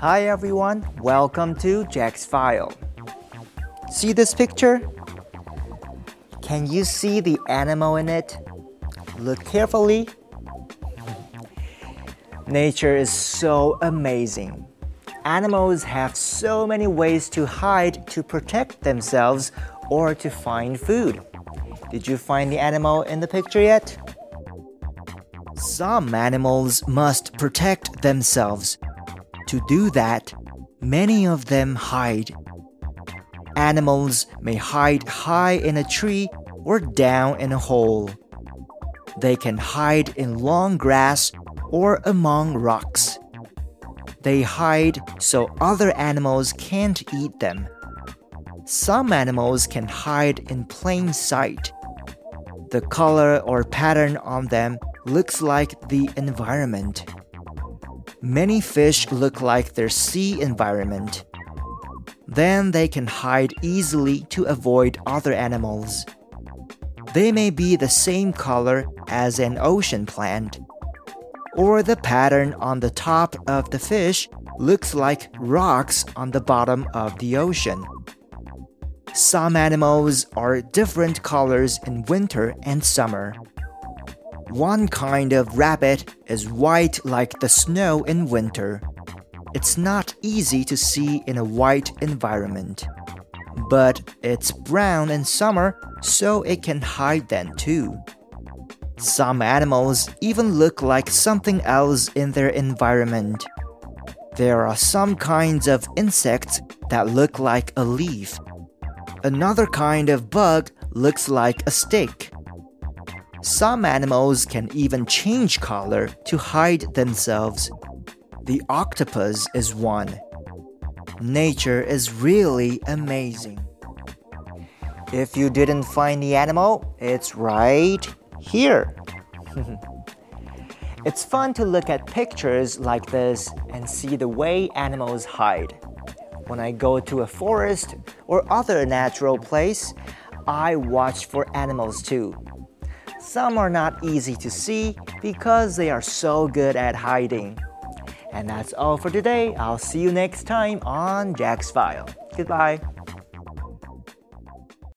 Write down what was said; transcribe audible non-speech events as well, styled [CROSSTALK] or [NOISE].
Hi everyone, welcome to Jack's File. See this picture? Can you see the animal in it? Look carefully. Nature is so amazing. Animals have so many ways to hide to protect themselves or to find food. Did you find the animal in the picture yet? Some animals must protect themselves. To do that, many of them hide. Animals may hide high in a tree or down in a hole. They can hide in long grass or among rocks. They hide so other animals can't eat them. Some animals can hide in plain sight. The color or pattern on them looks like the environment. Many fish look like their sea environment. Then they can hide easily to avoid other animals. They may be the same color as an ocean plant. Or the pattern on the top of the fish looks like rocks on the bottom of the ocean. Some animals are different colors in winter and summer. One kind of rabbit is white like the snow in winter. It's not easy to see in a white environment. But it's brown in summer, so it can hide then too. Some animals even look like something else in their environment. There are some kinds of insects that look like a leaf. Another kind of bug looks like a stick. Some animals can even change color to hide themselves. The octopus is one. Nature is really amazing. If you didn't find the animal, it's right here. [LAUGHS] it's fun to look at pictures like this and see the way animals hide. When I go to a forest or other natural place, I watch for animals too. Some are not easy to see because they are so good at hiding. And that's all for today. I'll see you next time on Jack's File. Goodbye.